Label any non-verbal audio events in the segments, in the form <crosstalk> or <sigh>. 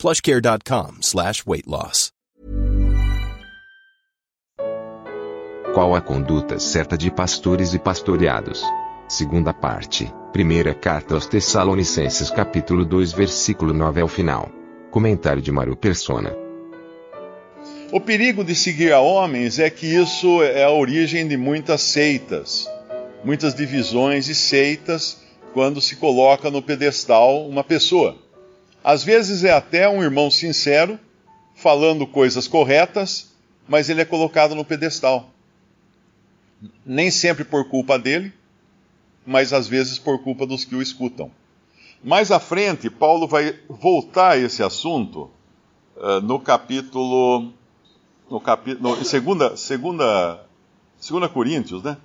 plushcare.com slash weight loss. Qual a conduta certa de pastores e pastoreados? Segunda parte. Primeira carta aos Tessalonicenses capítulo 2 versículo 9 ao final. Comentário de Mário Persona. O perigo de seguir a homens é que isso é a origem de muitas seitas, muitas divisões e seitas quando se coloca no pedestal uma pessoa. Às vezes é até um irmão sincero, falando coisas corretas, mas ele é colocado no pedestal. Nem sempre por culpa dele, mas às vezes por culpa dos que o escutam. Mais à frente, Paulo vai voltar a esse assunto uh, no capítulo. No capítulo. Em segunda, segunda, segunda Coríntios, né?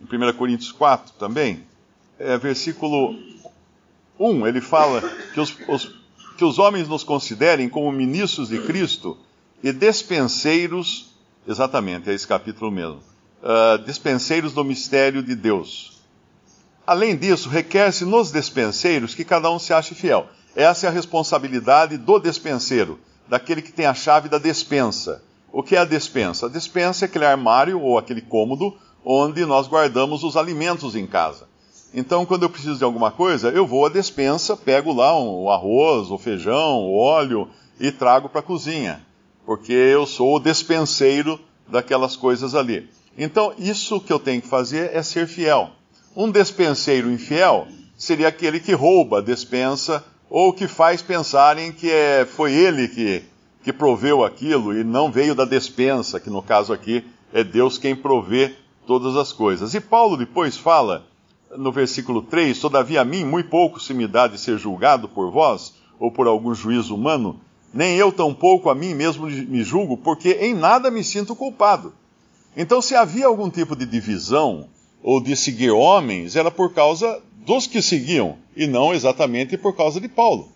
Em 1 Coríntios 4 também. É, versículo 1, ele fala que os, os que os homens nos considerem como ministros de Cristo e despenseiros, exatamente, é esse capítulo mesmo, uh, despenseiros do mistério de Deus. Além disso, requer-se nos despenseiros que cada um se ache fiel. Essa é a responsabilidade do despenseiro, daquele que tem a chave da despensa. O que é a despensa? A despensa é aquele armário ou aquele cômodo onde nós guardamos os alimentos em casa. Então, quando eu preciso de alguma coisa, eu vou à despensa, pego lá um, o arroz, o feijão, o óleo e trago para a cozinha, porque eu sou o despenseiro daquelas coisas ali. Então, isso que eu tenho que fazer é ser fiel. Um despenseiro infiel seria aquele que rouba a despensa ou que faz pensarem que é, foi ele que, que proveu aquilo e não veio da despensa, que no caso aqui é Deus quem provê todas as coisas. E Paulo depois fala no versículo 3: Todavia a mim muito pouco se me dá de ser julgado por vós, ou por algum juízo humano, nem eu tampouco a mim mesmo me julgo, porque em nada me sinto culpado. Então, se havia algum tipo de divisão, ou de seguir homens, era por causa dos que seguiam, e não exatamente por causa de Paulo.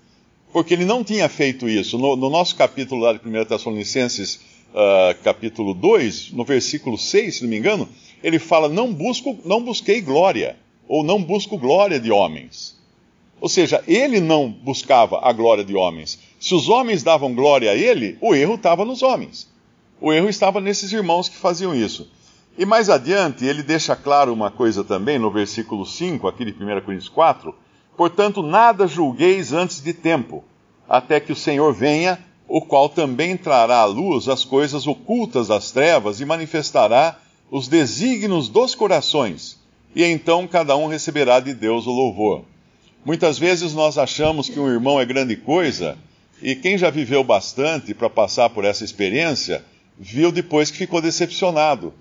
Porque ele não tinha feito isso. No, no nosso capítulo lá de 1 Tessalonicenses, uh, capítulo 2, no versículo 6, se não me engano, ele fala: Não, busco, não busquei glória ou não busco glória de homens. Ou seja, ele não buscava a glória de homens. Se os homens davam glória a ele, o erro estava nos homens. O erro estava nesses irmãos que faziam isso. E mais adiante, ele deixa claro uma coisa também, no versículo 5, aqui de 1 Coríntios 4: Portanto, nada julgueis antes de tempo, até que o Senhor venha, o qual também trará à luz as coisas ocultas das trevas e manifestará os desígnios dos corações e então cada um receberá de Deus o louvor. Muitas vezes nós achamos que um irmão é grande coisa, e quem já viveu bastante para passar por essa experiência, viu depois que ficou decepcionado.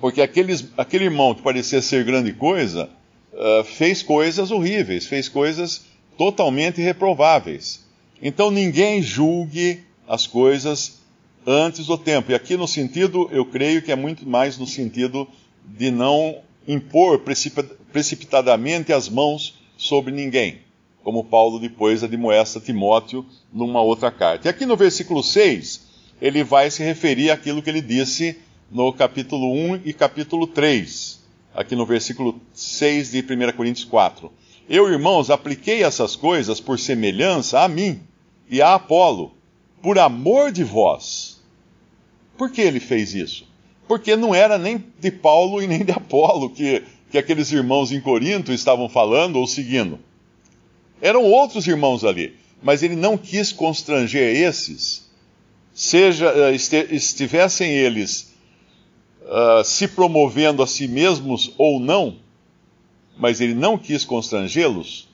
Porque aqueles, aquele irmão que parecia ser grande coisa, uh, fez coisas horríveis, fez coisas totalmente reprováveis. Então ninguém julgue as coisas antes do tempo. E aqui no sentido, eu creio que é muito mais no sentido de não impor precipitadamente as mãos sobre ninguém, como Paulo depois admoesta Timóteo numa outra carta. E aqui no versículo 6, ele vai se referir àquilo que ele disse no capítulo 1 e capítulo 3, aqui no versículo 6 de 1 Coríntios 4. Eu, irmãos, apliquei essas coisas por semelhança a mim e a Apolo, por amor de vós. Por que ele fez isso? Porque não era nem de Paulo e nem de Apolo que, que aqueles irmãos em Corinto estavam falando ou seguindo. Eram outros irmãos ali, mas ele não quis constranger esses, seja eh, estivessem eles uh, se promovendo a si mesmos ou não, mas ele não quis constrangê-los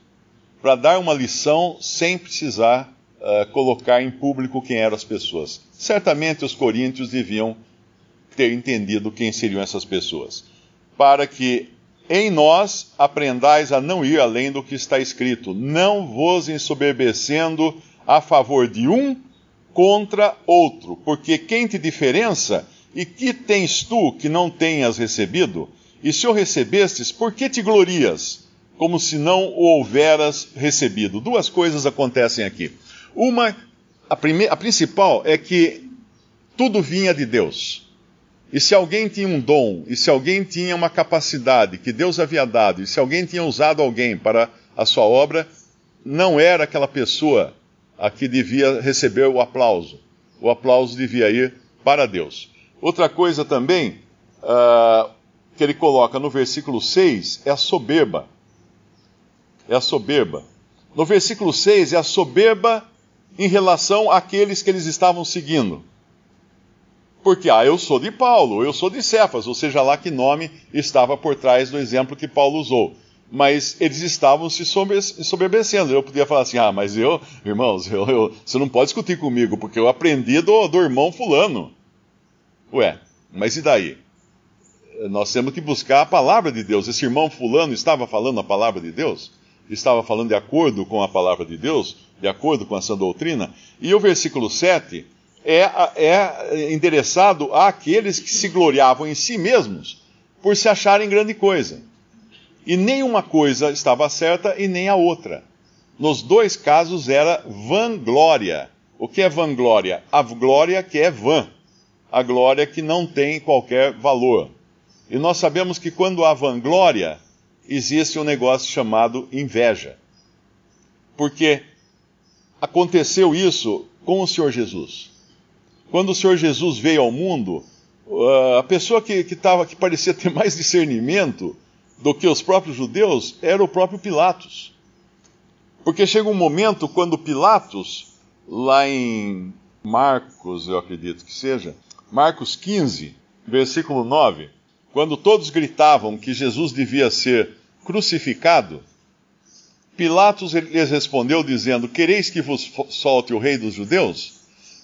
para dar uma lição sem precisar uh, colocar em público quem eram as pessoas. Certamente os coríntios deviam ter entendido quem seriam essas pessoas. Para que em nós aprendais a não ir além do que está escrito, não vos ensoberbecendo a favor de um contra outro, porque quem te diferença e que tens tu que não tenhas recebido? E se o recebestes, por que te glorias, como se não o houveras recebido? Duas coisas acontecem aqui. Uma, a, primeira, a principal é que tudo vinha de Deus. E se alguém tinha um dom, e se alguém tinha uma capacidade que Deus havia dado, e se alguém tinha usado alguém para a sua obra, não era aquela pessoa a que devia receber o aplauso. O aplauso devia ir para Deus. Outra coisa também uh, que ele coloca no versículo 6 é a soberba. É a soberba. No versículo 6 é a soberba em relação àqueles que eles estavam seguindo. Porque, ah, eu sou de Paulo, eu sou de Cefas, ou seja lá que nome estava por trás do exemplo que Paulo usou. Mas eles estavam se soberbecendo. Eu podia falar assim: ah, mas eu, irmãos, eu, eu, você não pode discutir comigo, porque eu aprendi do, do irmão Fulano. Ué, mas e daí? Nós temos que buscar a palavra de Deus. Esse irmão Fulano estava falando a palavra de Deus? Estava falando de acordo com a palavra de Deus? De acordo com essa doutrina? E o versículo 7 é, é endereçado àqueles que se gloriavam em si mesmos por se acharem grande coisa. E nem uma coisa estava certa e nem a outra. Nos dois casos era vanglória. O que é vanglória? A glória que é vã. A glória que não tem qualquer valor. E nós sabemos que quando há vanglória, existe um negócio chamado inveja. Porque aconteceu isso com o Senhor Jesus. Quando o Senhor Jesus veio ao mundo, uh, a pessoa que, que, tava, que parecia ter mais discernimento do que os próprios judeus era o próprio Pilatos. Porque chega um momento quando Pilatos, lá em Marcos, eu acredito que seja, Marcos 15, versículo 9, quando todos gritavam que Jesus devia ser crucificado, Pilatos lhes respondeu dizendo: Quereis que vos solte o rei dos judeus?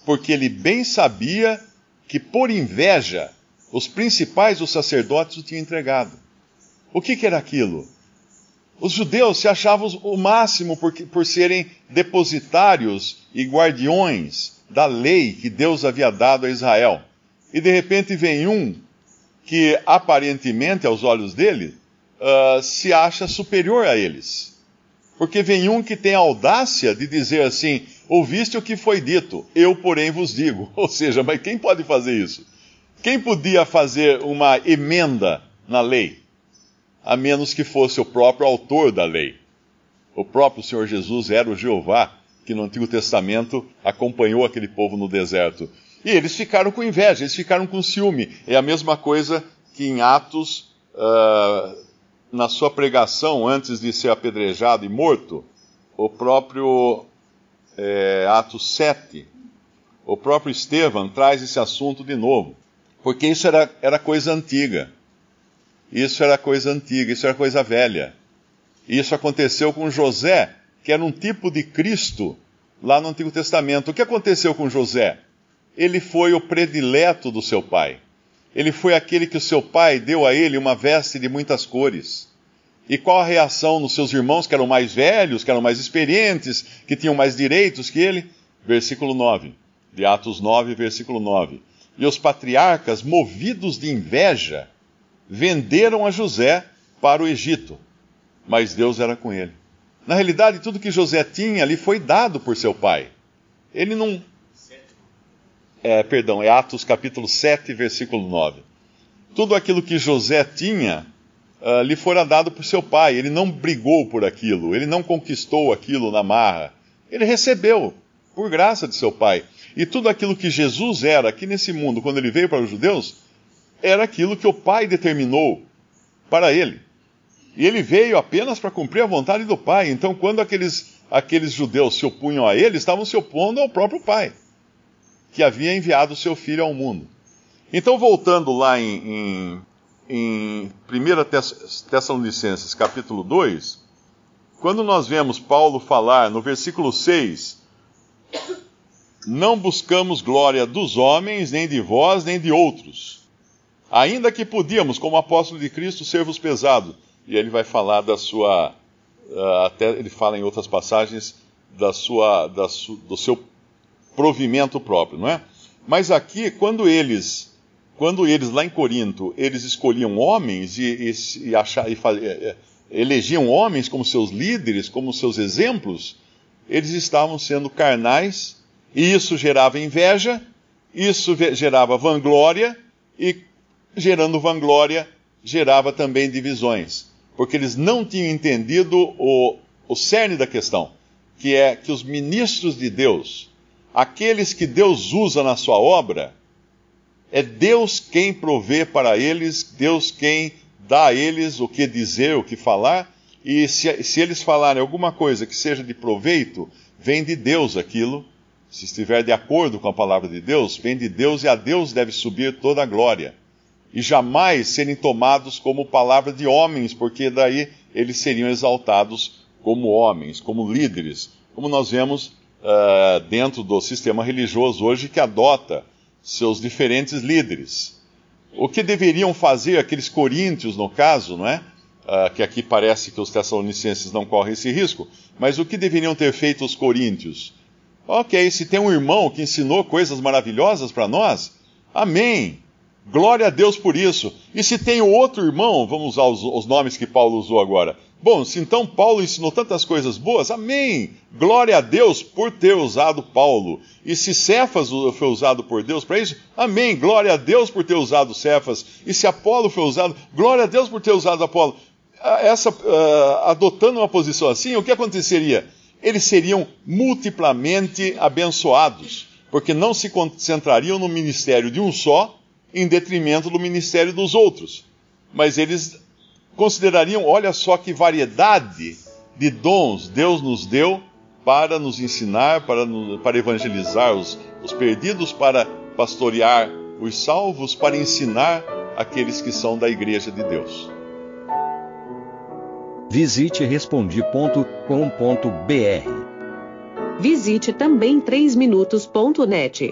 Porque ele bem sabia que por inveja os principais dos sacerdotes o tinham entregado. O que, que era aquilo? Os judeus se achavam o máximo por, por serem depositários e guardiões da lei que Deus havia dado a Israel. E de repente vem um que aparentemente, aos olhos dele, uh, se acha superior a eles. Porque vem um que tem a audácia de dizer assim: Ouviste o que foi dito, eu, porém, vos digo. <laughs> Ou seja, mas quem pode fazer isso? Quem podia fazer uma emenda na lei? A menos que fosse o próprio autor da lei. O próprio Senhor Jesus era o Jeová que no Antigo Testamento acompanhou aquele povo no deserto. E eles ficaram com inveja, eles ficaram com ciúme. É a mesma coisa que em Atos, uh, na sua pregação, antes de ser apedrejado e morto, o próprio é, Atos 7, o próprio Estevão traz esse assunto de novo, porque isso era, era coisa antiga. Isso era coisa antiga, isso era coisa velha. Isso aconteceu com José, que era um tipo de Cristo lá no Antigo Testamento. O que aconteceu com José? Ele foi o predileto do seu pai. Ele foi aquele que o seu pai deu a ele uma veste de muitas cores. E qual a reação dos seus irmãos, que eram mais velhos, que eram mais experientes, que tinham mais direitos que ele? Versículo 9, de Atos 9, versículo 9. E os patriarcas, movidos de inveja, venderam a José para o Egito, mas Deus era com ele. Na realidade, tudo que José tinha ali foi dado por seu pai. Ele não. É, perdão, é Atos capítulo 7, versículo 9. Tudo aquilo que José tinha uh, lhe fora dado por seu pai. Ele não brigou por aquilo, ele não conquistou aquilo na marra. Ele recebeu por graça de seu pai. E tudo aquilo que Jesus era aqui nesse mundo, quando ele veio para os judeus, era aquilo que o pai determinou para ele. E ele veio apenas para cumprir a vontade do pai. Então, quando aqueles, aqueles judeus se opunham a ele, estavam se opondo ao próprio pai, que havia enviado seu filho ao mundo. Então, voltando lá em, em em 1 Tessalonicenses capítulo 2, quando nós vemos Paulo falar no versículo 6, não buscamos glória dos homens, nem de vós, nem de outros, ainda que podíamos, como apóstolo de Cristo, ser-vos pesado. E ele vai falar da sua, uh, até ele fala em outras passagens, da sua, da su, do seu provimento próprio, não é? Mas aqui, quando eles, quando eles lá em Corinto, eles escolhiam homens e, e, e, achar, e é, é, elegiam homens como seus líderes, como seus exemplos, eles estavam sendo carnais e isso gerava inveja, isso gerava vanglória e gerando vanglória gerava também divisões, porque eles não tinham entendido o, o cerne da questão, que é que os ministros de Deus, aqueles que Deus usa na sua obra, é Deus quem provê para eles, Deus quem dá a eles o que dizer, o que falar, e se, se eles falarem alguma coisa que seja de proveito, vem de Deus aquilo. Se estiver de acordo com a palavra de Deus, vem de Deus e a Deus deve subir toda a glória. E jamais serem tomados como palavra de homens, porque daí eles seriam exaltados como homens, como líderes, como nós vemos uh, dentro do sistema religioso hoje que adota seus diferentes líderes. O que deveriam fazer aqueles coríntios, no caso, não é? Uh, que aqui parece que os tessalonicenses não correm esse risco, mas o que deveriam ter feito os coríntios? Ok, se tem um irmão que ensinou coisas maravilhosas para nós, amém. Glória a Deus por isso. E se tem outro irmão, vamos usar os, os nomes que Paulo usou agora, Bom, se então Paulo ensinou tantas coisas boas, amém! Glória a Deus por ter usado Paulo. E se Cefas foi usado por Deus para isso, amém! Glória a Deus por ter usado Cefas. E se Apolo foi usado, glória a Deus por ter usado Apolo. Essa, uh, adotando uma posição assim, o que aconteceria? Eles seriam multiplamente abençoados, porque não se concentrariam no ministério de um só, em detrimento do ministério dos outros. Mas eles considerariam: olha só que variedade de dons Deus nos deu para nos ensinar, para, para evangelizar os, os perdidos, para pastorear os salvos, para ensinar aqueles que são da igreja de Deus. Visite respondi.com.br. Visite também 3minutos.net.